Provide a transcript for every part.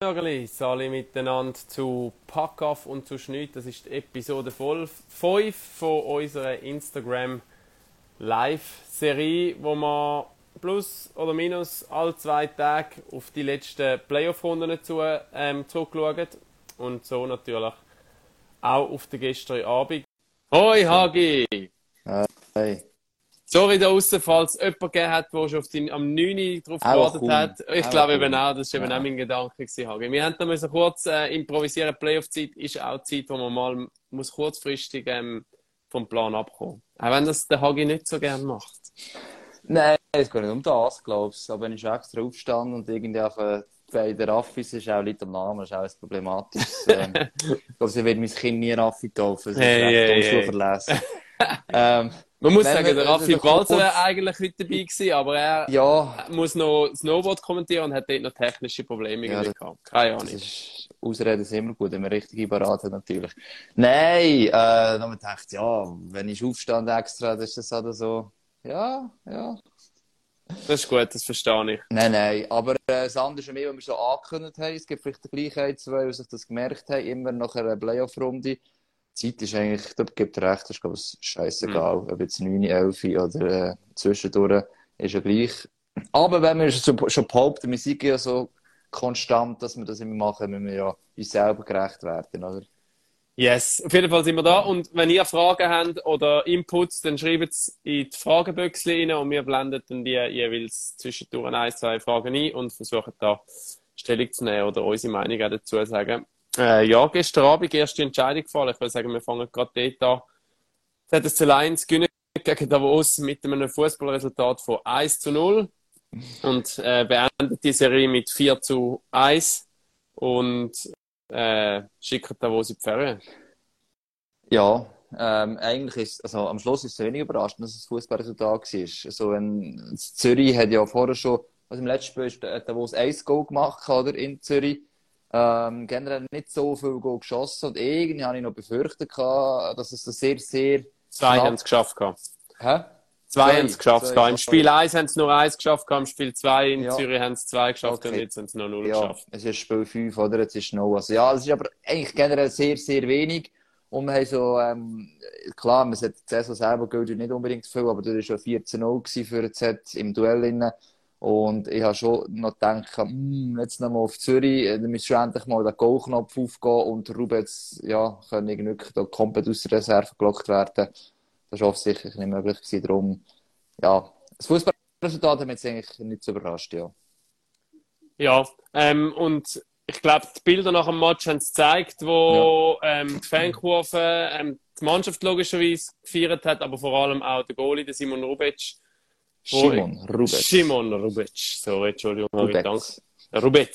Nörgeli, alle miteinander zu Packoff und zu Schnitt. Das ist die Episode 5 von unserer Instagram Live-Serie, wo wir plus oder minus alle zwei Tage auf die letzten Playoff-Runden zu, ähm, zurückschauen. Und so natürlich auch auf den gestrigen Abend. Hoi Hagi! Hey. Sorry da außen, falls jemand gegeben hat, der schon auf den, am 9. drauf gewartet hat. Ich Auch glaube cool. eben auch, das war eben Ja. auch mein Gedanke. Gewesen. Wir haben müssen kurz äh, improvisieren. Playoff-Zeit ist auch Zeit, wo man mal muss kurzfristig ähm, vom Plan abkommen Auch wenn das der Hagi nicht so gerne macht. Nein, es geht nicht um das, glaube ich. Aber wenn ich extra aufstand und irgendwie auf äh, bei der Raffis ist auch nicht am Namen, das ist auch ein problematisches. ähm, ich glaube, sie wird mein Kind nie Raffi taufen. Das ist Hey, recht hey, hey. unzuverlässig. ähm, Man muss Wenn sagen, der Raffi Balzer wäre eigentlich heute dabei gewesen, aber er ja, muss noch Snowboard kommentieren und hat dort noch technische Probleme Ja, das- gehabt. Keine Ahnung. ist, Ausreden sind immer gut, wenn man richtig beraten natürlich. Nein, äh, dann ich gedacht, ja, wenn ich aufstand extra, das ist das halt so, ja, ja, Das ist gut, das verstehe ich. Nein, nein, aber äh, das andere ist mehr, was wir so angekündigt haben. Es gibt vielleicht die Gleichheit, zwei, die sich das gemerkt haben, immer nach einer Playoff-Runde. Zeit ist eigentlich, da gibt recht, das ist glaube ich scheißegal, ob jetzt 9, 11 oder äh, zwischendurch, ist ja gleich. Aber wenn wir schon, schon behaupten, wir sind ja so konstant, dass wir das immer machen, müssen wir ja uns selber gerecht werden, oder? Yes, auf jeden Fall sind wir da. Und wenn ihr Fragen habt oder Inputs, dann schreibt es in die Fragebüchse rein und wir blenden dann die jeweils zwischendurch ein, zwei Fragen ein und versuchen da Stellung zu nehmen oder unsere Meinung dazu zu sagen. Äh, ja, gestern Abend erste Entscheidung gefallen. Ich würde sagen, wir fangen gerade dort an. ZSC Lions gewinnen gegen Davos mit einem Fußballresultat von 1 zu 0 und äh, beendet die Serie mit 4 zu 1 und äh, schicken Davos in die Ferien. Ja, ähm, eigentlich ist, also am Schluss ist es wenig überraschend, dass es ein Fußballresultat war. Also, wenn, Zürich hat ja vorher schon, also im letzten Spiel der Davos ein Goal gemacht, oder, in Zürich. Ähm, generell nicht so viel Goal geschossen und irgendwie habe ich noch befürchtet, gehabt, dass es so sehr, sehr, Zwei haben es geschafft. gehabt. hä? Zwei, Zwei. haben es geschafft. Zwei, gehabt. Im. Spiel 1 haben sie nur eins geschafft, gehabt. im Spiel 2 in Ja. Zürich haben sie zwei geschafft und Okay. jetzt haben sie noch null Ja, geschafft. es ist Spiel 5, oder? Jetzt ist noch was. Ja, es ist aber eigentlich generell sehr, sehr wenig. Und wir haben so, ähm, klar, man sagt, die Saison selber gilt nicht unbedingt viel, aber das war schon 14-0 gewesen für Z im Duell. Innen. Und ich habe schon noch gedacht, hm, jetzt nochmal auf Zürich, äh, dann müsste schon endlich mal der Goalknopf aufgehen und Rubens, ja, können irgendwie da komplett aus der Reserve gelockt werden. Das war offensichtlich nicht möglich gewesen. Darum, ja, das Fußballresultat hat mich jetzt eigentlich nicht so überrascht, ja. Ja, ähm, und ich glaube, die Bilder nach dem Match haben es gezeigt, wo ähm, die Fankurve ähm, die Mannschaft logischerweise gefeiert hat, aber vor allem auch der Goalie, der Simon Rubic. Simon Rubens. Simon Rubic. Sorry, Entschuldigung. gedacht. Rubens. Rubec.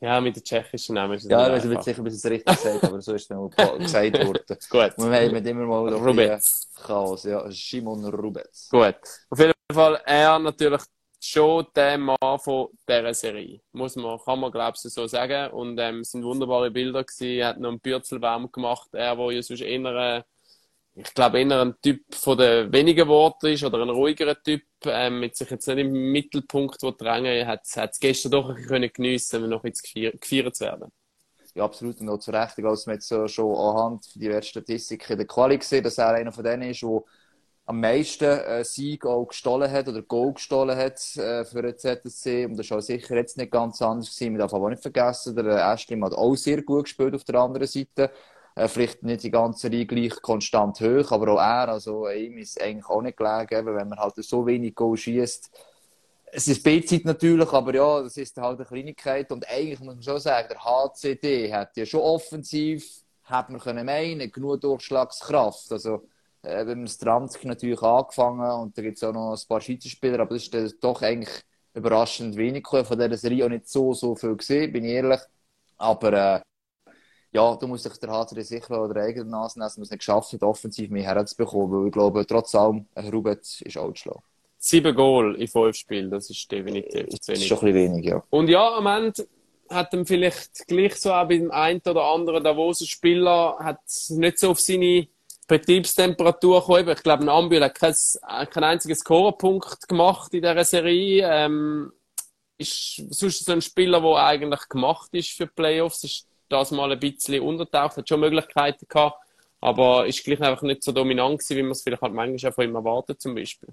Ja, mit den tschechischen Namen ist es Ja, ich weiß nicht sicher, ob ich es richtig gesagt aber so ist es auch gesagt worden. Gut. Wir haben immer mal noch bisschen Chaos, ja. Simon Rubens. Gut. Auf jeden Fall, er natürlich schon der Mann von dieser Serie. Muss man, kann man, glaube ich, so sagen. Und, ähm, es sind wunderbare Bilder gewesen. Er hat noch einen Bürzelbaum gemacht. Er, wo ja sonst eher, äh, ich glaube, eher ein Typ von den wenigen Worten ist oder ein ruhigerer Typ, ähm, mit sich jetzt nicht im Mittelpunkt wo drängen, hat es gestern doch ein können geniessen, noch jetzt gefeiert, gefeiert zu werden. Ja, absolut. Und auch zu Recht. Also, man so schon anhand diverser Statistiken in der Quali gesehen, dass er einer von denen ist, der am meisten äh, Sieg auch gestohlen hat oder Goal gestohlen hat äh, für den ZSC. Und das auch sicher jetzt nicht ganz anders gewesen. Man darf aber auch nicht vergessen, der äh, Ashlim hat auch sehr gut gespielt auf der anderen Seite. Äh, vielleicht nicht die ganze Reihe gleich konstant hoch, aber auch er, also ihm ist eigentlich auch nicht gelegen, eben, wenn man halt so wenig Goal schießt. Es ist B-Zeit natürlich, aber ja, das ist halt eine Kleinigkeit. Und eigentlich muss man schon sagen, der HCD hat ja schon offensiv, hat man können meinen, genug Durchschlagskraft. Also, äh, wenn man das 30 natürlich angefangen und da gibt es auch noch ein paar Schiedsspieler, aber das ist dann doch eigentlich überraschend wenig gewesen. von dieser Serie auch nicht so, so viel gesehen, bin ich ehrlich. Aber äh, ja, da muss sich der HCD sicher oder eigene Nase nehmen, es nicht geschafft hat, offensiv mehr herzubekommen, weil ich glaube, trotz allem, ein Rubet ist auch zu. Sieben Goal in fünf Spielen, das ist definitiv zu Das ist wenig. schon ein bisschen wenig, ja. Und ja, am Ende hat ihm vielleicht gleich so auch beim einen oder anderen Davoser Spieler hat nicht so auf seine Betriebstemperatur gekommen. Ich glaube, ein Ambil hat kein, kein einzigen Scorerpunkt gemacht in dieser Serie. Ähm, ist sonst so ein Spieler, der eigentlich gemacht ist für Playoffs. Ist das mal ein bisschen untertaucht, hat schon Möglichkeiten gehabt, aber ist gleich einfach nicht so dominant gewesen, wie man es vielleicht halt manchmal von ihm erwartet, zum Beispiel.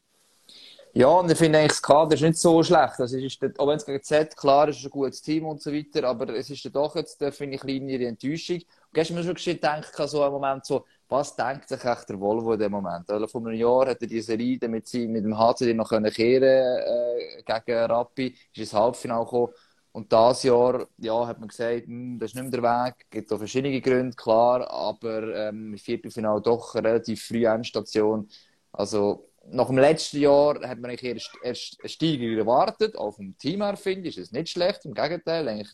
Ja, und ich finde eigentlich, das Kader ist nicht so schlecht. Also, es ist, auch wenn es gegen Z, klar, es ist ein gutes Team und so weiter, aber es ist doch jetzt, finde ich, kleinere Enttäuschung. Und gestern mir schon gedacht, so einen Moment so, was denkt sich echt der Volvo in dem Moment? Also, vor einem Jahr hat er diese Serie mit, mit dem HCD noch können kehren äh, gegen Rappi, ist ins Halbfinale gekommen. Und dieses Jahr, ja, hat man gesagt, hm, das ist nicht mehr der Weg. Es gibt auch verschiedene Gründe, klar, aber ähm, im Viertelfinale doch eine relativ frühe Endstation. Also, nach dem letzten Jahr hat man eigentlich erst, eine Steigerung erwartet. Auch vom Team her finde ich, ist es nicht schlecht. Im Gegenteil, eigentlich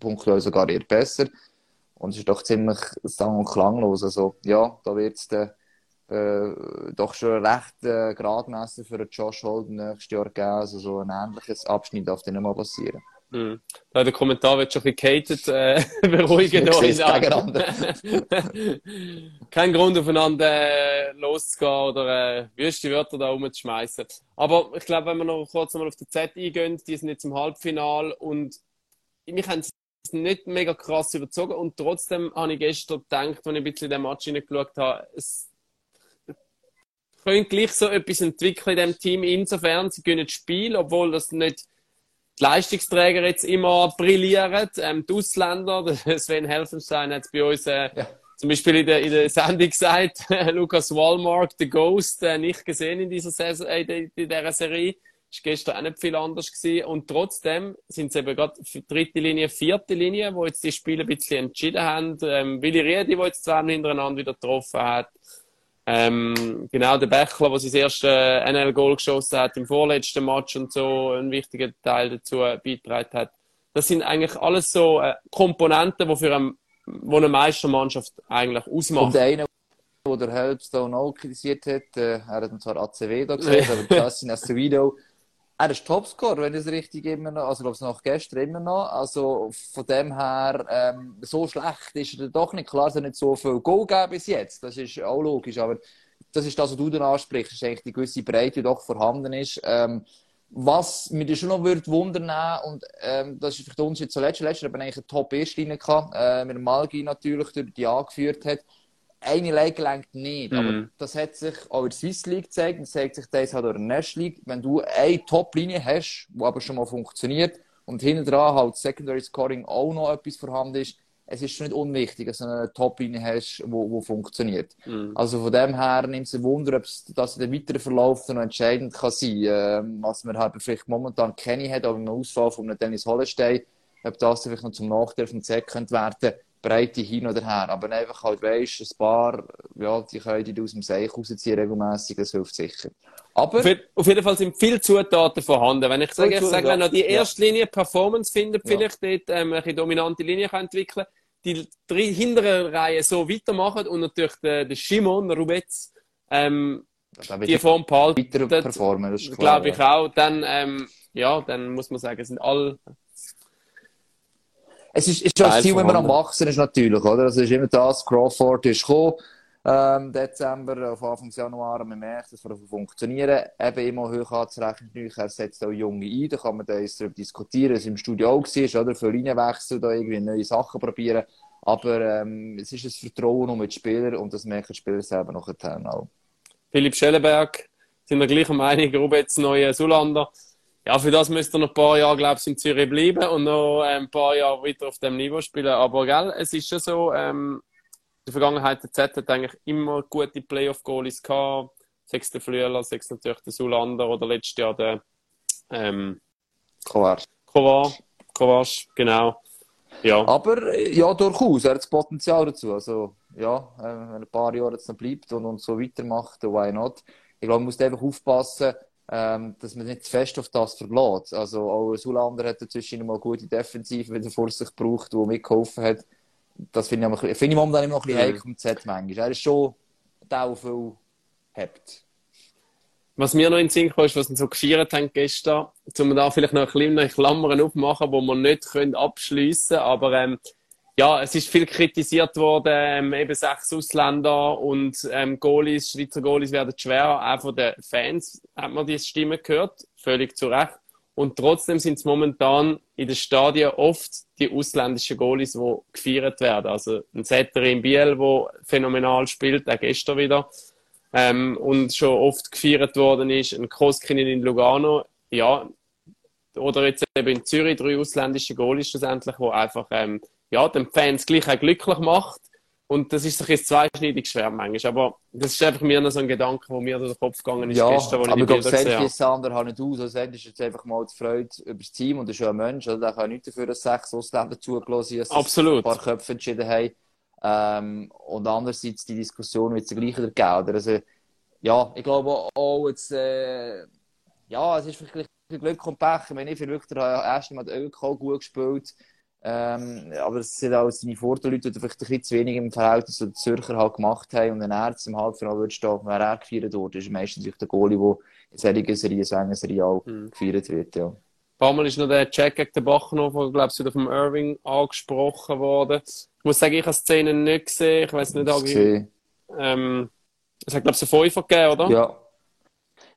punktuell sogar eher besser. Und es ist doch ziemlich sang- und klanglos. Also, ja, da wird es äh, doch schon recht äh, Gradmesser für Josh Holden nächstes Jahr geben. Also, so ein ähnliches Abschnitt darf dann nicht mal passieren. Hm. Da der Kommentar wird schon ein bisschen äh, beruhigen euch. Kein Grund, aufeinander äh, loszugehen oder äh, wüste Wörter da rumzuschmeißen. Aber ich glaube, wenn wir noch kurz mal auf die Z eingehen, die sind jetzt im Halbfinale und mich haben sie nicht mega krass überzogen und trotzdem habe ich gestern gedacht, als ich ein bisschen in den Match hineingeschaut habe, es könnte gleich so etwas entwickeln in diesem Team. Insofern, sie können Spiel, obwohl das nicht die Leistungsträger jetzt immer brillieren. Ähm, die Ausländer, Sven Helfenstein hat es bei uns äh, ja. zum Beispiel in der, in der Sendung gesagt, Lukas Walmark, The Ghost, äh, nicht gesehen in dieser, Saison, äh, in dieser Serie. Ist gestern auch nicht viel anders gewesen. Und trotzdem sind es eben gerade dritte Linie, vierte Linie, wo jetzt die Spiele ein bisschen entschieden haben. Ähm, Willi Riedi, der jetzt zweimal hintereinander wieder getroffen hat. Ähm, genau, der Bächler, der sein erstes äh, NL-Goal geschossen hat im vorletzten Match und so einen wichtigen Teil dazu beigetragen hat. Das sind eigentlich alles so äh, Komponenten, die für ein, wo eine Meistermannschaft eigentlich ausmachen. Und der eine, der Helpstone auch kritisiert hat, äh, er hat zwar ACW da gesehen, aber Justin Acevedo, er ist Topscorer, wenn ich es richtig immer noch, also glaube ich noch gestern immer noch. Also von dem her, ähm, so schlecht ist er doch nicht. Klar, dass er nicht so viel Goal gegeben bis jetzt. Das ist auch logisch, aber das ist das, was du dann ansprichst, ist eigentlich die gewisse Breite, die doch vorhanden ist. Ähm, was mich schon noch würde wundern und ähm, das ist für uns jetzt zuletzt, letztes Jahr eigentlich eine Top-Erstlinie äh, mit dem Malgi natürlich, der die angeführt hat eine Lage lenkt nicht. Mhm. Aber das hat sich auch in der Swiss League gezeigt und zeigt sich das halt auch in der National League. Wenn du eine Top-Linie hast, die aber schon mal funktioniert und hinten dran halt Secondary Scoring auch noch etwas vorhanden ist, es ist schon nicht unwichtig, dass du eine Top-Linie hast, die wo funktioniert. Mhm. Also von dem her nimmt es ein Wunder, ob das in der weiteren Verlauf noch entscheidend kann sein kann. Ähm, was man halt vielleicht momentan keine hat, aber im Ausfall von einem Dennis Hollenstein, ob das vielleicht noch zum Nachteil vom Z könnte werden Breite hin oder her. Aber einfach halt, weisst, ein paar, ja, die können die aus dem Seich rausziehen regelmässig, das hilft sicher. Aber. Auf, jeden Fall sind viele Zutaten vorhanden. Wenn ich sage, ich sage, wenn noch die erste Linie Performance findet, vielleicht ja. dort, ähm, eine dominante Linie kann entwickeln, die drei hinteren Reihen so weitermachen und natürlich der, der Shimon Rubetz, ähm, die Form behalten. Weiter performen, das. Glaube ich auch. Dann, ähm, ja, dann muss man sagen, sind alle es ist, ist schon das Ziel, wenn man am Wachsen ist, natürlich, oder? Also, es ist immer das, Crawford ist gekommen, ähm, Dezember, auf Anfang Januar, man merkt, dass es funktionieren. Eben immer hoch anzurechnen, er setzt auch Junge ein, da kann man da jetzt darüber diskutieren, dass es im Studio auch war, oder? Für Linienwechsel, da irgendwie neue Sachen probieren. Aber, ähm, es ist ein Vertrauen um die Spieler und das merken die Spieler selber noch auch. Philipp Schellenberg, sind wir gleicher Meinung, Rubets neue Sulander ja, für das müsste er noch ein paar Jahre, glaube ich, in Zürich bleiben und noch ähm, ein paar Jahre weiter auf dem Niveau spielen. Aber gell, es ist schon so, ähm, in der Vergangenheit der Z hat eigentlich immer gute Playoff-Goalies gehabt. Sechs der Flüeler, sechs natürlich der Sulander oder letztes Jahr der ähm, Kovac. Kovac, Kovac, genau. Ja. Aber ja, durchaus, er hat das Potenzial dazu. Also, ja, äh, wenn er ein paar Jahre jetzt noch bleibt und, und so weitermacht, why not? Ich glaube, man muss einfach aufpassen, ähm, dass man nicht zu fest auf das verlässt. Also auch Sulander hat dazwischen mal gute Defensive wieder vor sich gebraucht, die mitgeholfen hat. Das finde ich, find ich momentan immer noch ein bisschen mhm. heikel im Z manchmal. Er ist schon der, der viel. Was mir noch in den Sinn kam, ist, was wir so gefeiert haben gestern, um da vielleicht noch ein bisschen Klammern aufmachen, die wir nicht abschliessen können, aber ähm, ja, es ist viel kritisiert worden, ähm, eben sechs Ausländer und ähm, Goalies, Schweizer Goalies werden schwer. Auch von den Fans hat man diese Stimme gehört, völlig zu Recht. Und trotzdem sind es momentan in den Stadien oft die ausländischen Goalies, die gefeiert werden. Also ein Setter in Biel, der phänomenal spielt, auch gestern wieder. Ähm, und schon oft gefeiert worden ist. Ein Koskinen in Lugano. Ja, oder jetzt eben in Zürich drei ausländische Goalies schlussendlich, die einfach ähm, ja, den Fans gleich auch glücklich macht. Und das ist sich jetzt zweischneidig schwer manchmal. Aber das ist einfach mir noch so ein Gedanke, der mir durch den Kopf gegangen ist ja, gestern, aber ich glaube, Sandy Sander hat nicht aus. Also ist jetzt einfach mal die Freude über das Team und ist ja ein Mensch. Also der kann nicht dafür, dass sechs Ausländer zugelassen haben, Absolut. ein paar Köpfe entschieden haben. Ähm, und andererseits die Diskussion wird es gleich wieder geben. Also, ja, ich glaube auch jetzt, äh, ja, es ist vielleicht Glück und Pech. Ich meine, ich finde wirklich, der erste Mal gut gespielt. Ähm, aber es sind auch seine Vorteile, die vielleicht ein bisschen zu wenig im Verhältnis zu den Zürcher halt gemacht haben. Und ein Erz im Halbfinale würde stehen, wer er gefeiert wird, ist meistens der Goalie, der in solchen Serien, so Serie auch mhm. gefeiert wird, ja. Ein paar Mal ist noch der Check gegen den Bachenhofer, glaube ich, wieder vom Irving angesprochen worden. Ich muss sagen, ich habe Szenen nicht gesehen. Ich weiß nicht, ob ich, ähm, es hat, glaube ich, einen Fünfer gegeben, oder? Ja.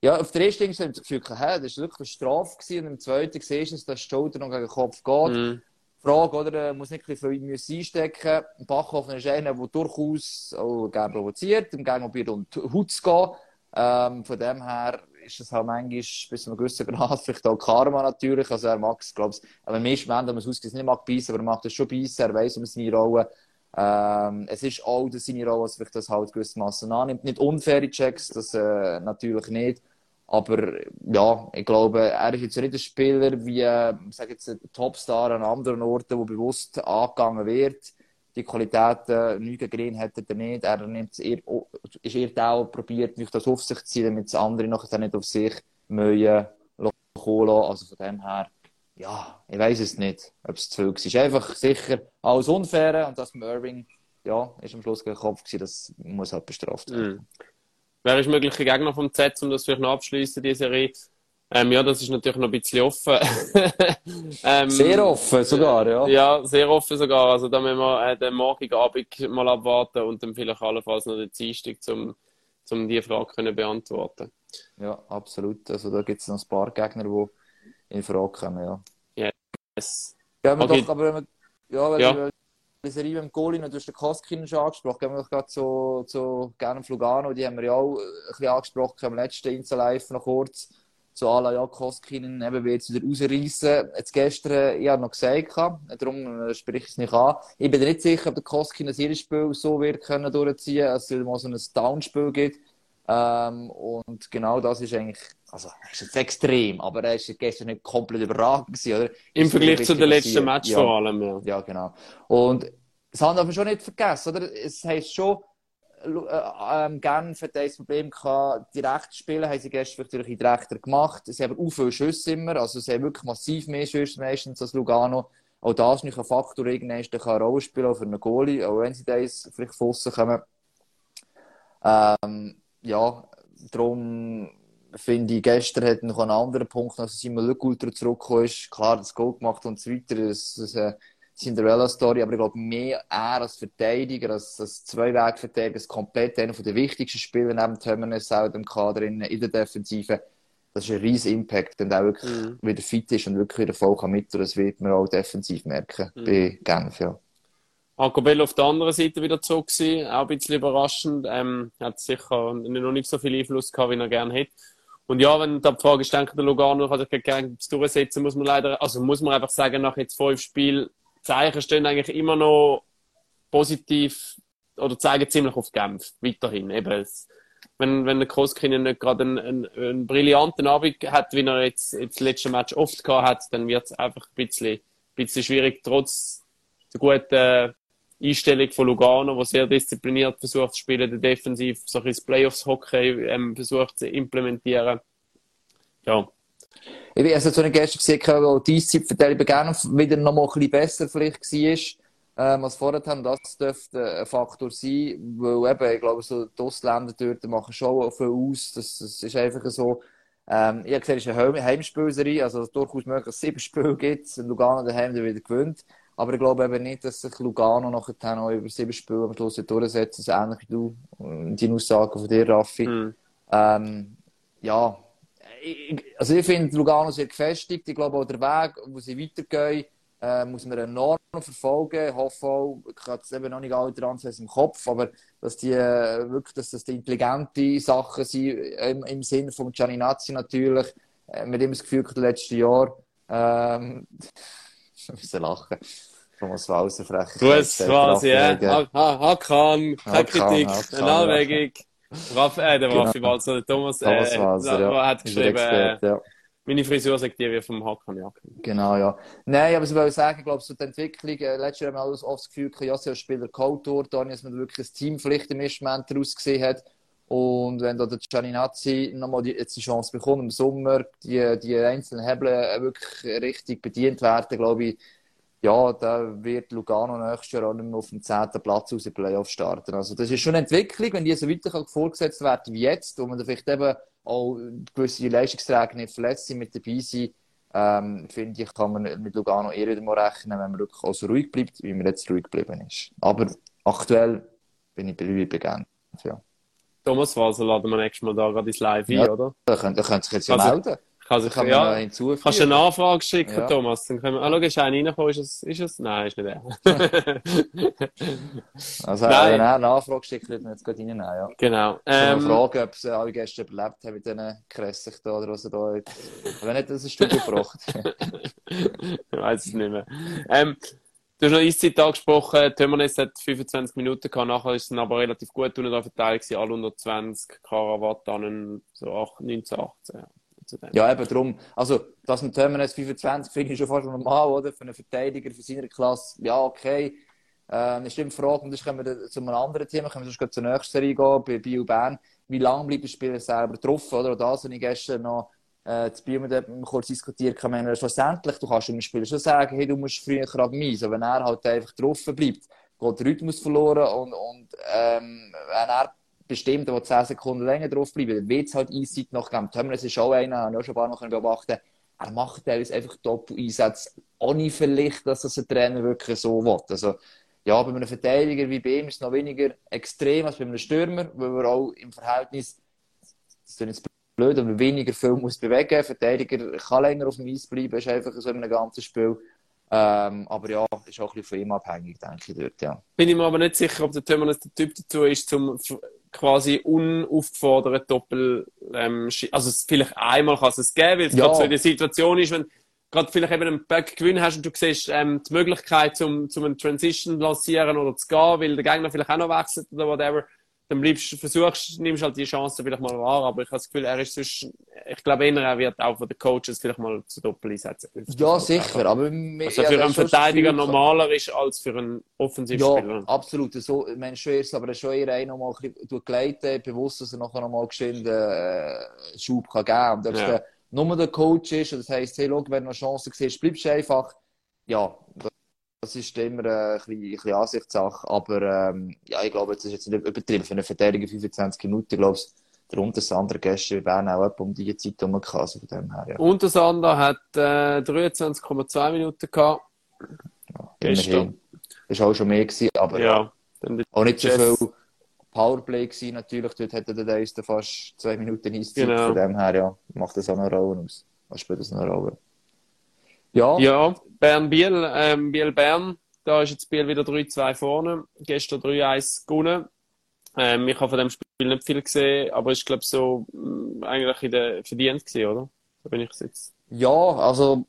Ja, auf der ersten Ding haben sie das Gefühl, hey, das war wirklich eine Strafe gewesen. Und im zweiten siehst du, dass die Schulter noch gegen den Kopf geht. Mhm. Frage, oder? Äh, muss nicht viel müssen einstecken. Bachhofen ist einer, der durchaus auch gerne provoziert, im Gegenteil um die Haut zu gehen. Ähm, von dem her ist es halt manchmal bis zu einem gewissen Grad vielleicht auch Karma natürlich. Also er mag es, glaube ich, aber ersten Moment, wenn man es ausgeht, nicht mag beißen, aber er macht es schon beißen, er weiß um seine Rolle. Ähm, es ist auch seine Rolle, dass vielleicht das halt gewissermaßen annimmt. Nicht unfaire Checks, das äh, natürlich nicht. Aber ja, ich glaube, er ist jetzt nicht ein Spieler wie, äh, jetzt, ein Topstar an anderen Orten, wo bewusst angegangen wird. Die Qualitäten, nichts gegen hat er nicht. Er nimmt eher, ist eher auch probiert, nicht das auf sich zu ziehen, damit das andere nachher nicht auf sich mühen lassen. Also von dem her, ja, ich weiß es nicht, ob es zu viel war. Es ist einfach sicher alles unfair und das mit Irving, ja, ist am Schluss kein Kopf gewesen, das muss halt bestraft werden. Mm. Wer ist mögliche Gegner vom Z, um das vielleicht noch abschließen, die Serie? Ähm, ja, das ist natürlich noch ein bisschen offen. ähm, sehr offen sogar, ja. Ja, sehr offen sogar. Also da müssen wir äh, den morgigen Abend mal abwarten und dann vielleicht allenfalls noch den Dienstag, um, um diese Frage können beantworten Ja, absolut. Also da gibt es noch ein paar Gegner, die in Frage kommen, ja. Yes. Ja, okay. doch, aber ja, weil ja. Serie beim Goalie, du hast den Koskin schon angesprochen, gehen wir gerade zu, zu Gern Flugano, die haben wir ja auch ein bisschen angesprochen, im letzten Insta Live noch kurz. So Ala ja, Koskinen eben wird wieder rausreißen. Jetzt gestern, ich habe noch gesagt, darum äh, spreche ich es nicht an. Ich bin nicht sicher, ob der Koskin das jedes Spiel so wird können durchziehen, es mal so ein Downspiel gibt. Ähm, und genau das ist eigentlich, also, ist jetzt extrem, aber er ist gestern nicht komplett überragend gewesen, oder? Im Vergleich zu den letzten Match ja, vor allem, ja. Ja, genau. Und das haben wir schon nicht vergessen, oder? Es heisst schon, äh, ähm, Genf hat das Problem gehabt, die rechten Spiele haben sie gestern vielleicht in die Rechter gemacht. Sie haben auch viele Schüsse immer, also sie haben wirklich massiv mehr Schüsse meistens als Lugano. Auch das ist nicht ein Faktor, irgendwann kann eine Rolle spielen, auch für einen Goalie, auch wenn sie da vielleicht von kommen. Ähm, ja, darum finde ich, gestern hat noch einen anderen Punkt, als Simon Lück Ultra zurückgekommen ist. Klar, das Goal gemacht und so weiter. Das, das, eine Cinderella-Story, aber ich glaube, mehr er als Verteidiger, als, als Zwei-Weg-Verteidiger, als komplett einer der wichtigsten Spieler neben Terminus auch im Kader in, in der Defensive. Das ist ein riesen Impact, wenn er wirklich mhm. wieder fit ist und wirklich wieder voll kann mit. Und das wird man auch defensiv merken mhm. bei Genf, ja. Acobello auf der anderen Seite wieder zurück gewesen, auch ein bisschen überraschend. Ähm, hat sicher noch nicht so viel Einfluss gehabt, wie er gerne hätte. Und ja, wenn da die Frage ist, denke der Lugano kann sich gerne durchsetzen, muss man leider, also muss man einfach sagen, nach jetzt fünf Spielen, Zeichen stehen eigentlich immer noch positiv oder zeigen ziemlich auf Genf, weiterhin. Eben, es, wenn, wenn der Koskinen nicht gerade einen, einen, einen, brillanten Abend hat, wie er jetzt, jetzt das letzte Match oft gehabt hat, dann wird es einfach ein bisschen, ein bisschen schwierig, trotz der guten Einstellung von Lugano, wo sehr diszipliniert versucht zu spielen, der defensiv so ein Playoffs-Hockey ähm, versucht zu implementieren. Ja. Ich habe also so gestern gesehen, wo die Eiszeitverteilung gerne wieder noch mal ein bisschen besser vielleicht war, ähm, als vorher haben. Das dürfte ein Faktor sein, weil eben, ich glaube, so die Ostländer dort machen schon viel aus. Das, das ist einfach so. Ähm, ich habe gesehen, es ist eine Heimspielserie, also durchaus möglich, dass es sieben Spiele gibt Lugano daheim wieder gewinnt. Aber ich glaube eben nicht, dass sich Lugano nachher noch über sieben Spiele am Schluss durchsetzt. Das ist ähnlich wie du, die Aussagen von dir, Raffi. Mm. Ähm, ja, ich, also ich finde, Lugano sehr gefestigt. Ich glaube auch der Weg, wo sie weitergehen, äh, muss man enorm verfolgen. Ich hoffe auch, ich habe jetzt eben noch nicht alle Transfers im Kopf, aber dass die äh, wirklich, dass das die intelligente Sachen sind, im, im Sinne von Gianninazzi natürlich. Äh, mit dem das Gefühl, in den letzten Jahren, ähm, muss lachen. Thomas Walser frech. Du hast quasi, ja. Hakan, keine Kritik, eine Anregung. Raff, äh, der Raffi genau. Walser, der Thomas, Thomas äh, Walser, ja. hat geschrieben, Expert, ja. Meine Frisur sagt dir wie vom Hakan Jack. Genau, ja. Nein, aber ich wollte sagen, ich glaube, so die Entwicklung, äh, letztes Jahr haben wir alles oft das Gefühl, Jassi als Spieler Co-Tour, dass man wirklich ein Teampflichtenmischment daraus gesehen hat. Und wenn da der Gianninazzi nochmal die, jetzt die Chance bekommt, im Sommer die, die einzelnen Hebel äh, wirklich richtig bedient werden, glaube ich, ja, da wird Lugano nächstes Jahr auch nicht mehr auf dem 10. Platz aus den Playoffs starten. Also, das ist schon eine Entwicklung, wenn die so weiter vorgesetzt werden wie jetzt, wo man da vielleicht eben auch gewisse Leistungsträger nicht verletzt sind, mit dabei sind, ähm, finde ich, kann man mit Lugano eher wieder mal rechnen, wenn man wirklich auch so ruhig bleibt, wie man jetzt ruhig geblieben ist. Aber aktuell bin ich bei Beginn. Ja. Thomas Walser laden wir nächstes Mal da gerade ins Live ja, ein, oder? Da könnt, da könnt sich jetzt ja also, melden. Kann sich, kann ja, hinzufügen. Kannst du eine Anfrage schicken, ja. Thomas? Dann können wir, ah, schau, ist einer reingekommen, ist es, ist es? Nein, ist nicht er. also, Nein. wenn er eine Anfrage schickt, wird man jetzt gerade reinnehmen, ja. Genau. Ähm, ich fragen, ob sie alle Gäste überlebt haben mit diesen Kressig da, oder was er da hat. Wenn nicht, das ist Studio gebracht. ich weiß es nicht mehr. Ähm, Du hast noch Eiszeit angesprochen. Tömernes hat 25 Minuten gehabt, nachher ist es aber relativ gut unten verteilt gewesen, alle 120, Karawatt dann so 8, 19, 18. Ja eben darum. Also, dass man Terminus 25 finde ich schon fast normal, oder? Für einen Verteidiger, für seine Klasse, ja, okay. Ähm, ist die Frage, und das können wir zu einem anderen Thema, können wir sonst zur nächsten Serie gehen, bei Bio Bern. Wie lange bleibt der Spieler selber drauf, oder? Und das habe ich gestern noch äh, zu Bio mit kurz diskutiert, kann man schlussendlich, du kannst dem Spieler schon sagen, hey, du musst früher ab mir, wenn er halt einfach drauf bleibt, geht der Rhythmus verloren und, und ähm, wenn er bestimmt, der 10 Sekunden länger drauf bleibt, dann wird es halt Eiszeit noch geben. Tömmerles ist auch einer, habe ich auch schon ein paar beobachten er macht teilweise einfach Doppel-Einsätze, ohne vielleicht, dass das ein Trainer wirklich so will. Also, ja, bei einem Verteidiger wie bei ihm ist es noch weniger extrem als bei einem Stürmer, weil wir auch im Verhältnis, das jetzt blöd, aber weniger viel muss bewegen. Ein Verteidiger kann länger auf dem Eis bleiben, ist einfach so in einem ganzen Spiel. Ähm, aber ja, ist auch ein bisschen von ihm abhängig, denke ich dort, ja. Bin ich mir aber nicht sicher, ob der Tömmerles der Typ dazu ist, zum quasi unaufgefordert Doppel, ähm, also vielleicht einmal kann es geben, weil es ja. gerade so in der Situation ist, wenn gerade vielleicht eben einen Bug gewinnen hast und du siehst ähm, die Möglichkeit zum, zum einen Transition lancieren oder zu gehen, weil der Gegner vielleicht auch noch wechselt oder whatever, dann bleibst, versuchst, nimmst halt die Chance vielleicht mal wahr, aber ich habe das Gefühl, er ist sonst, ich glaube, er wird auch von den Coaches vielleicht mal zu Doppel einsetzen. Ja, sicher, aber... Was also für einen Verteidiger normaler ist als für einen Offensivspieler. Ja, absolut, so, ich meine, schon erst, aber schon eher noch mal ein bisschen geleitet, bewusst, dass er nachher noch mal geschwind äh, Schub kann geben kann. Und ob ja. es nur der Coach ist, das heisst, hey, schau, wenn du eine Chance siehst, bleibst du einfach, ja, das ist immer äh, ein bisschen, ein bisschen Ansichtssache. Aber ähm, ja, ich glaube, das ist jetzt nicht übertrieben. Für eine Verteidigung 25 Minuten, ich glaube, der Untersander gestern wären auch etwa um diese Zeit herum also von dem her, ja. Untersander hat äh, 23,2 Minuten gehabt. Ja, immerhin. Das war auch schon mehr gewesen, aber ja, auch nicht so viel Powerplay gewesen, natürlich. Dort hätte der Deister fast zwei Minuten Eiszeit. Genau. Von dem her, ja, macht das auch noch eine Rolle aus. Was spielt das noch eine Rolle? Ja. Ja, Bern-Biel, ähm, Biel-Bern, da ist jetzt Biel wieder 3-2 vorne. Gestern 3-1 gewonnen. Ähm, ich habe von dem Spiel nicht viel gesehen, aber ich glaube so mh, mm, eigentlich in der verdient gewesen, oder? So bin ich jetzt. Ja, also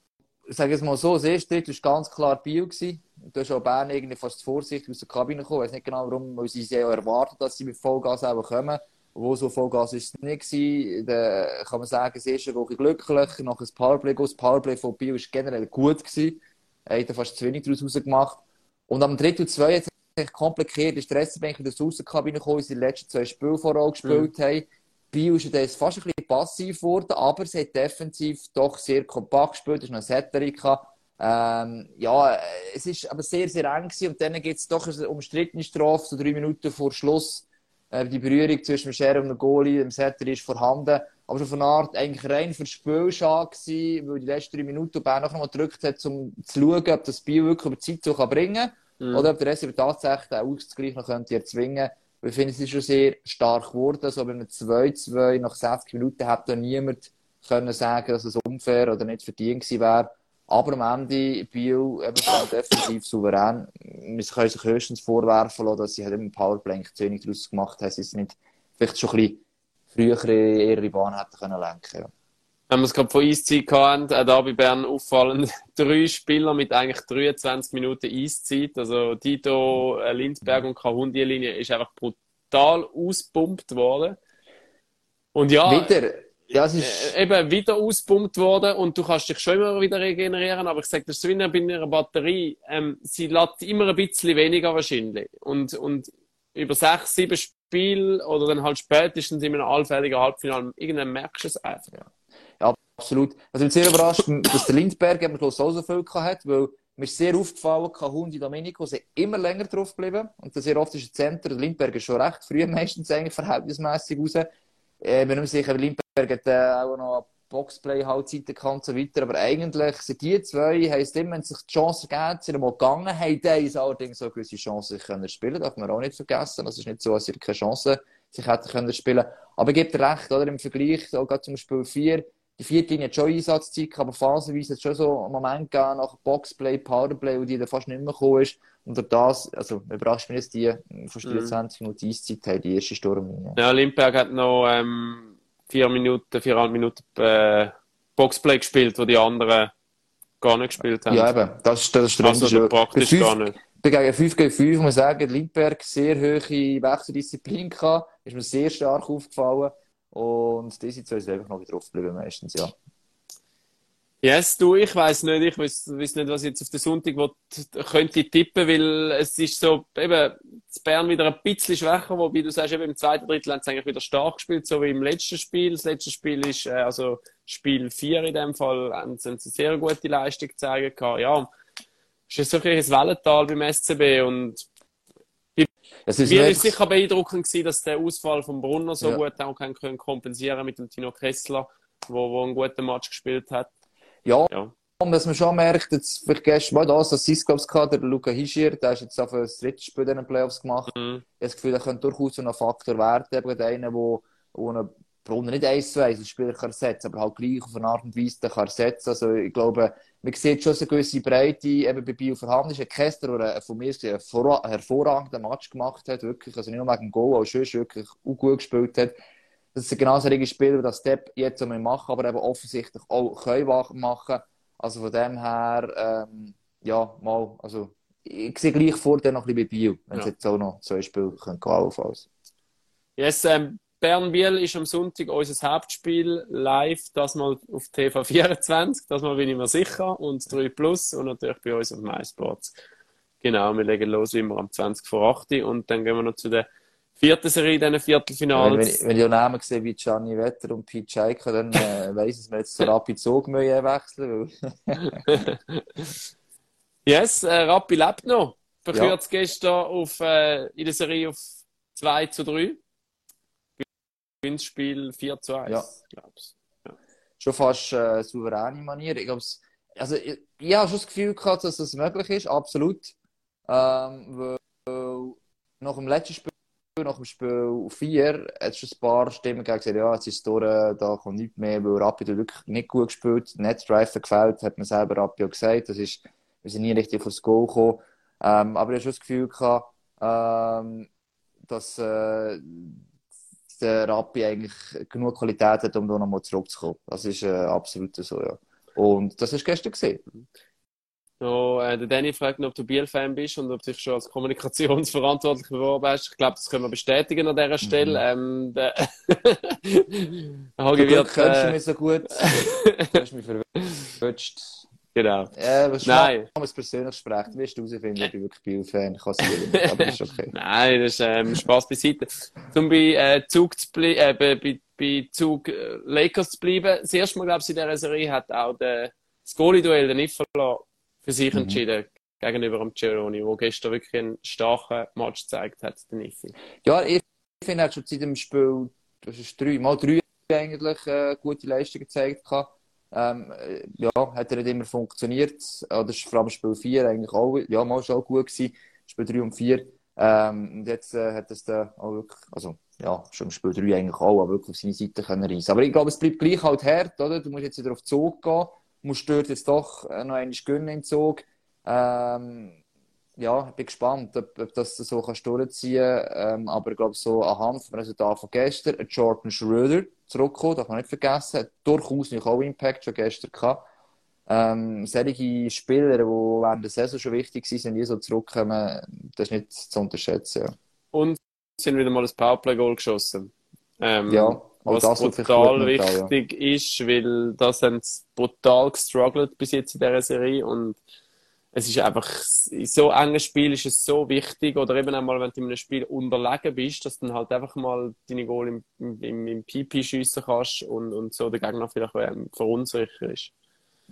ich sage es mal so, das erste Drittel war ganz klar Biel. Gewesen. Da ist auch Bern irgendwie fast Vorsicht aus der Kabine gekommen. Ich weiß nicht genau warum, weil sie sehr erwartet, dass sie mit Vollgas auch kommen. Wo so Vollgas ist es nicht gewesen. Da kann man sagen, das erste Woche glücklich, nach ein Powerplay Das Powerplay von Bio war generell gut gewesen. Er hat fast zu wenig daraus rausgemacht. Und am 3. und 2 hat es kompliziert. Ist der Restbank in der Außenkabine gekommen, sie die letzten zwei Spiele vor gespielt mhm. haben. Bio ist jetzt fast ein bisschen passiv geworden, aber sie hat defensiv doch sehr kompakt gespielt. Es war noch ein. Ähm, ja, es ist aber sehr, sehr eng gewesen. Und dann gibt es doch eine umstrittene Strafe, so drei Minuten vor Schluss die Berührung zwischen dem Scherer und dem Goalie, dem Setter ist vorhanden. Aber schon von einer Art eigentlich rein für gewesen, weil die letzten drei Minuten Bern noch einmal gedrückt hat, um zu schauen, ob das Spiel wirklich über die Zeit so bringen kann. Mhm. Oder ob der Rest tatsächlich den Ausgleich noch könnte erzwingen Ich finde, es ist schon sehr stark geworden. Also, wenn man 2-2 nach 60 Minuten hat da niemand können sagen, dass es unfair oder nicht verdient gewesen wäre. Aber am Ende Biel eben defensiv souverän. Wir können sich höchstens vorwerfen lassen, dass sie halt im Powerplay zu wenig daraus gemacht haben. Sie sind nicht vielleicht schon ein bisschen früher in ihre Bahn hätten können lenken ja. Wenn wir es gerade von Eiszeit hatten, auch da bei Bern auffallen, drei Spieler mit eigentlich 23 Minuten Eiszeit. Also Tito, äh, Lindberg und Kahundi-Linie ist einfach brutal auspumpt worden. Und ja, Wieder, ja, es ist... äh, eben wieder auspumpt worden und du kannst dich schon immer wieder regenerieren, aber ich sage, das ist so wie bei einer Batterie, ähm, sie lädt immer ein bisschen weniger wahrscheinlich. Und, und über sechs, sieben Spiele oder dann halt spätestens in einem allfälligen Halbfinale, irgendwann merkst du es einfach. Ja, absolut. Also ich bin sehr überrascht, dass der Lindberg am Schluss auch so viel hat, weil mir ist sehr aufgefallen, Cahundi Domenico sind immer länger drauf geblieben. Und sehr oft ist der Center, der Lindberg ist schon recht früh meistens eigentlich verhältnismäßig raus. Äh, bin nicht sicher, Lindberg hat äh, auch noch Boxplay-Halbzeiten gehabt und so weiter. Aber eigentlich sind die zwei, heisst immer, wenn sich die Chance gegeben sind mal gegangen, haben die allerdings so gewisse Chancen können spielen. Darf man auch nicht vergessen. Das ist nicht so, als sie keine Chance sich hätten können spielen. Aber ich gebe dir recht, oder? Im Vergleich, auch gerade zum Spiel 4, die vierte Linie hat schon Einsatzzeit, aber phasenweise hat es schon so einen Moment gegeben, nach Boxplay, Powerplay, wo die dann fast nicht mehr gekommen ist. Und durch das, also, überrascht mich, dass die fast 24 mm. Minuten Eiszeit haben, die erste Sturmlinie. Ja, Limberg hat noch, ähm, vier Minuten, viereinhalb Minuten, äh, Boxplay gespielt, wo die anderen gar nicht gespielt haben. Ja, eben. Das, das ist der also, praktisch fünf, gar nicht. Gegen 5 gegen 5 muss man sagen, Limberg sehr hohe Wechseldisziplin gehabt. Ist mir sehr stark aufgefallen. Und diese zwei sind einfach noch wieder drauf geblieben, meistens, ja. Yes, du, ich weiß nicht, ich weiß, nicht, was ich jetzt auf den Sonntag will, könnte tippen, weil es ist so, eben, das Bern wieder ein bisschen schwächer, wobei du sagst, eben im zweiten Drittel haben sie eigentlich wieder stark gespielt, so wie im letzten Spiel. Das letzte Spiel ist, äh, also Spiel 4 in dem Fall, haben sie eine sehr gute Leistung gezeigt. Ja, es ist so ein Wellental beim SCB und es ist Mir ist sicher beeindruckend gewesen, dass der Ausfall von Brunner so ja. gut auch kann können kompensieren mit dem Tino Kessler, wo, wo einen guten Match gespielt hat. Ja. ja. Dass man schon merkt, jetzt vielleicht gestern mal das, dass Ciscos der Luca Hischier, der ist jetzt auf das dritte Spiel in den Playoffs gemacht. Mhm. Ich habe das Gefühl, der könnte durchaus so ein Faktor werden, eben einer, der, der Brunner nicht eins zu eins als Spieler kann ersetzen, aber halt gleich auf eine Art und Weise kann ersetzen. Also ich glaube, man sieht schon eine gewisse Breite eben bei Bio vorhanden ist. Ein Kester, der von mir einen hervorragenden Match gemacht hat, wirklich, also nicht nur wegen dem Goal, auch schon wirklich auch gut gespielt hat. Das ist genau so ein Spieler, das Step jetzt einmal machen, aber eben offensichtlich auch können machen. Also von dem her, ähm, ja, mal, also ich sehe gleich vor noch ein bisschen bei Bio, wenn es ja. jetzt auch noch zwei Spiele können allenfalls. Yes, ähm, Bern-Biel ist am Sonntag unser Hauptspiel live, das mal auf TV24, das mal bin ich mir sicher, und 3 Plus und natürlich bei uns auf MySports. Genau, wir legen los immer am 20 vor 8 und dann gehen wir noch zu der vierten Serie, diesen Viertelfinals. Wenn, wenn, ich Namen sehe wie Gianni Wetter und Pete Scheika, dann äh, weiss ich, dass wir jetzt zu Rappi Zug wechseln Yes, äh, Rappi lebt noch. Verkürzt ja. gestern auf, äh, in der Serie auf 2 zu 3. Spiel 4 zu 1, ja. glaubst ja. Schon fast äh, souveräne Manier. Ich, glaub's, also, ich, ich habe schon das Gefühl gehabt, dass das möglich ist, absolut. Ähm, weil nach dem letzten Spiel, nach dem Spiel 4, hat es ein paar Stimmen gesagt, ja, jetzt ist es durch, da kommt nichts mehr, weil Rapid wirklich nicht gut gespielt, Netzdrive gefällt, hat man selber Rapid gesagt, das ist, wir sind nie richtig aufs Goal gekommen. Ähm, aber ich habe schon das Gefühl gehabt, ähm, dass äh, der Rappi eigentlich genug Qualität hat, um da nochmal zurückzukommen. Das ist äh, absolut so, ja. Und das du gestern gesehen. So, äh, der Danny fragt noch, ob du Biel-Fan bist und ob du dich schon als Kommunikationsverantwortlich beworben hast. Ich glaube, das können wir bestätigen an dieser Stelle. Mhm. Ähm, der Hagi wird... Kennst du äh, mich so gut? du hast mich verwünscht. Genau. Was Nein. Wenn man es persönlich sprechen, wirst du herausfinden, ob ich wirklich Biel-Fan kann sein aber das ist okay. Nein, das ist ähm, Spaß beiseite. Um bei äh, Zug zu äh, bei, bei Zug äh, Lakers zu bleiben. Das erste Mal, glaube ich, in dieser Serie hat auch der, das Goalie-Duell, der Niffala, für sich mhm. entschieden gegenüber dem Cerrone, der gestern wirklich einen starken Match gezeigt hat, der Niffi. Ja, ich finde, er hat schon seit dem Spiel, das ist drei, mal drei eigentlich äh, gute Leistungen gezeigt. Ähm, ja, hat er nicht immer funktioniert. Oder ist vor allem Spiel 4 eigentlich auch, ja, mal schon gut gewesen. Spiel 3 und 4. Ähm, und jetzt äh, hat es da auch wirklich, also ja, schon im Spiel 3 eigentlich auch, aber wirklich auf seine Seite können reisen. Aber ich glaube, es bleibt gleich halt hart, oder? Du musst jetzt wieder auf den Zug gehen, musst dort jetzt doch äh, noch einmal gönnen im Zug. Ähm, ja, ich bin gespannt, ob, ob das so kannst durchziehen ähm, Aber ich glaube, so anhand vom Resultat von gestern, Jordan Schröder zurückgekommen, darf man nicht vergessen, hat durchaus nicht auch Impact schon gestern gehabt. Ähm, solche Spieler, die während der Saison schon wichtig sind, die so zurückkommen, das ist nicht zu unterschätzen. Ja. Und sind wieder mal ein Powerplay-Goal geschossen. Ähm, ja, was brutal wichtig ja. ist, weil das haben sie brutal gestruggelt bis jetzt in dieser Serie und es ist einfach, in so engen Spiel ist es so wichtig, oder eben einmal, wenn du in einem Spiel unterlegen bist, dass du dann halt einfach mal deine Goal im, im, im PP schiessen kannst und, und so der Gegner vielleicht ähm, verunsicher ist.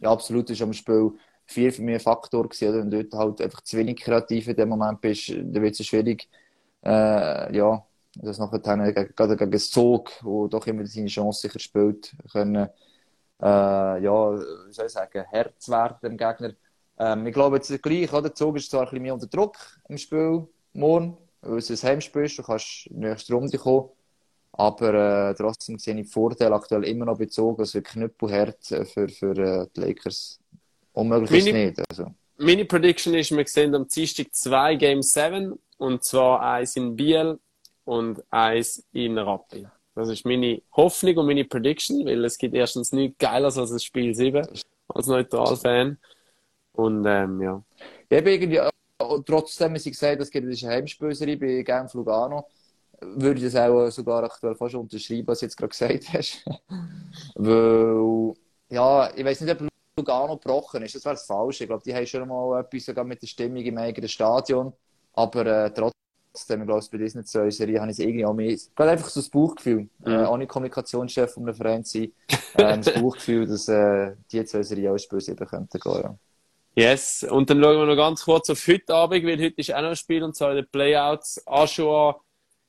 Ja, absolut. Das ist am Spiel viel für mich ein Faktor gewesen, wenn du dort halt einfach zu wenig kreativ in dem Moment bist, dann wird es schwierig, äh, ja, das nachher dann gerade gegen das Zug, wo doch immer seine Chance sicher spielt, können, äh, ja, wie soll ich sagen, Herz werden dem Gegner. Ähm, ich glaube jetzt gleich, oder? Der Zug ist zwar ein bisschen mehr unter Druck im Spiel morgen, weil es ein Heimspiel ist, du kannst in die nächste Runde kommen. Aber äh, trotzdem sehe ich den Vorteil aktuell immer noch bezogen, also knüppelhart äh, für, für äh, die Lakers. Unmöglich meine, ist nicht. Also. Meine Prediction ist, wir sehen am Dienstag zwei Game 7 und zwar eins in Biel und eins in Rappi. Das ist meine Hoffnung und meine Prediction, weil es gibt erstens nichts Geileres als das Spiel 7 als Neutral-Fan. Und ähm, ja. Ich habe irgendwie, äh, trotzdem, sie gesagt es gibt eine Heimspöserei bei Genf Lugano, würde ich das auch sogar aktuell fast unterschreiben, was du jetzt gerade gesagt hast. Weil, ja, ich weiß nicht, ob Lugano gebrochen ist, das wäre das Falsche. Ich glaube, die haben schon mal etwas sogar mit der Stimmung im eigenen Stadion. Aber äh, trotzdem, ich glaube, bei diesen zwei Serien habe ich es irgendwie auch mehr, gerade einfach so das Bauchgefühl, mhm. äh, ohne Kommunikationschef von einem Verein zu sein, äh, das Bauchgefühl, dass äh, die zwei Serien auch Spiel 7 könnten gehen, ja. Yes, und dann schauen wir noch ganz kurz auf heute Abend, weil heute ist auch noch ein Spiel, und zwar in den Playouts. Aschua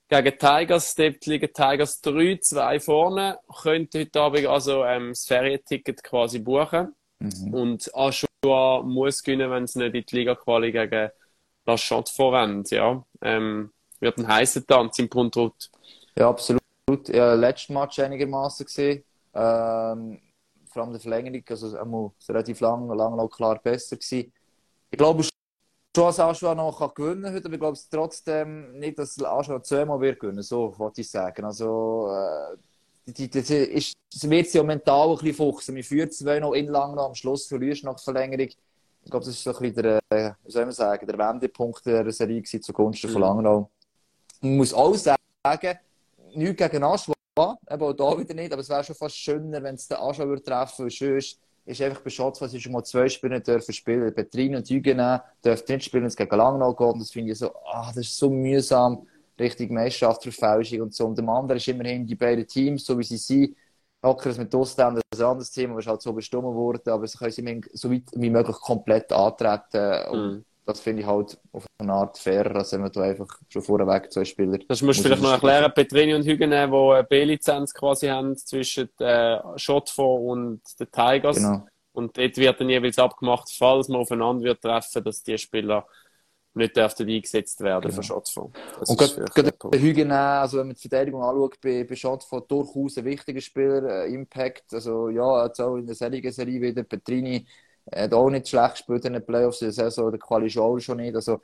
gegen Tigers. Dort liegen Tigers 3, 2 vorne. Könnt heute Abend also ähm, das Ferienticket quasi buchen. Mhm. Und Aschua muss gewinnen, wenn es nicht in die Liga-Quali gegen La Chante vorennt. Ja. Ähm, wird ein heißer Tanz im Puntrut. Ja, absolut. Ja, letzten Match einigermaßen gesehen. Ähm, vor allem der Verlängerung, also einmal relativ lang, lang auch klar besser gewesen. Ich glaube schon, dass Aschua noch kann gewinnen kann, aber ich glaube trotzdem nicht, dass Aschua zweimal wird gewinnen, so wollte ich sagen. Also, äh, die, die, die ist, wird sie ja mental ein bisschen fuchsen. Wir führen zwei noch in lang am Schluss verlierst nach Verlängerung. Ich glaube, das ist so ein bisschen der, äh, wie soll man sagen, der Wendepunkt der Serie zugunsten mhm. von Langnau. Man muss auch sagen, nichts gegen Aschua, aber auch da wieder nicht. Aber es wäre schon fast schöner, wenn es den Aschau würde treffen würde. Sonst ist einfach bei Schatz, was schon mal zwei Spieler dürfen spielen. Petrin und Hügenen dürfen nicht spielen, wenn es gegen Langnau geht. Und das finde ich so, ah, das ist so mühsam. Richtig Meisterschaftsverfälschung und so. Und dem anderen ist immerhin die beiden Teams, so wie sie sind. Locker mit Ausländern das ist ein anderes Thema, was halt so bestimmt worden. Aber sie können sie so weit wie möglich komplett antreten. Und mhm das finde ich halt auf eine Art fairer, als wenn man da einfach schon vorweg zwei Spieler. Das musst du vielleicht noch erklären, Petrini und Hügenen, die eine B-Lizenz quasi haben zwischen äh, Shotfor und den Tigers. Genau. Und dort wird dann jeweils abgemacht, falls man aufeinander wird treffen, dass die Spieler nicht dürften eingesetzt werden genau. für Shotfor. Und gerade Hügenen, also wenn man die Verteidigung anschaut, bei, bei Shotfor durchaus ein wichtiger Spieler, äh, Impact, also ja, jetzt auch in der Serie wieder, Petrini, hat auch nicht schlecht gespielt in den Playoffs, der Saison, der Quali schon nicht. Also,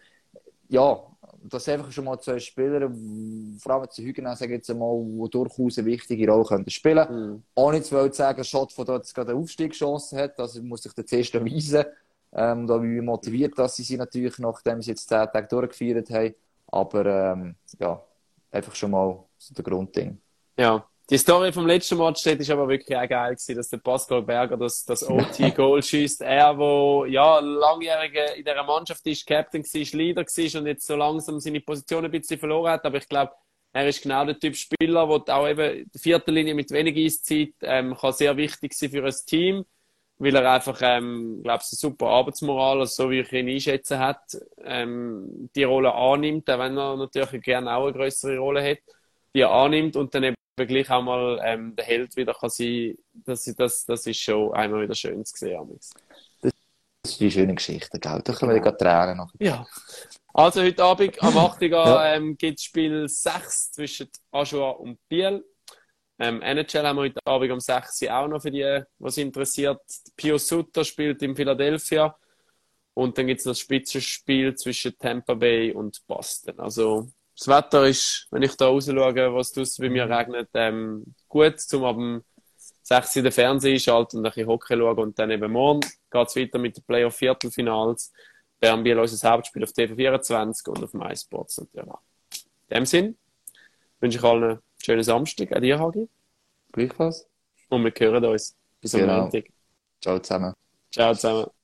ja, das sind einfach schon mal zwei Spieler, vor allem zu Hügen, sage jetzt einmal, die durchaus eine wichtige Rolle können spielen können. Mhm. Ohne zu sagen, dass Schott von dort gerade eine Aufstiegschance hat, also muss sich der zuerst erweisen. Ähm, da wie motiviert dass sie sie natürlich, nachdem sie jetzt zehn Tage durchgeführt haben. Aber ähm, ja, einfach schon mal so der Grundding. Ja, die Story vom letzten Match steht, ist aber wirklich auch geil gewesen, dass der Pascal Berger das, das OT-Goal schießt. Er, wo, ja, langjährige in dieser Mannschaft ist, Captain war, Leader war und jetzt so langsam seine Position ein bisschen verloren hat. Aber ich glaube, er ist genau der Typ Spieler, der auch eben die vierte Linie mit wenig Eiszeit, ähm, kann sehr wichtig sein für ein Team, weil er einfach, ähm, glaube ich, eine super Arbeitsmoral, also so wie ich ihn einschätzen hat, ähm, die Rolle annimmt, auch wenn er natürlich gerne auch eine größere Rolle hat, die er annimmt und dann eben gleich auch mal ähm, der Held wieder kann sein, das, das, das ist schon einmal wieder schön zu sehen. Das Das ist die schöne Geschichte, gell? Da können wir gerade Tränen noch. Ja. Also heute Abend am 8. Ja. ähm, gibt es Spiel 6 zwischen Ajoa und Biel. Ähm, NHL haben wir heute Abend um 6 Uhr auch noch für die, was interessiert. Pio Sutter spielt in Philadelphia. Und dann gibt es noch das Spitzenspiel zwischen Tampa Bay und Boston. Also das Wetter ist, wenn ich da raus schaue, was es bei mir regnet, ähm, gut, zum ab dem 6 Uhr den Fernseher einschalten und ein bisschen Hockey schauen. Und dann eben morgen geht es weiter mit den Playoff-Viertelfinals. Bern Biel unser Hauptspiel auf TV24 und auf MySports natürlich. In dem Sinn wünsche ich allen schönen Samstag. Auch dir, Hagi. Gleichfalls. Und wir hören uns. Bis am Genau. Montag. Ciao zusammen. Ciao zusammen.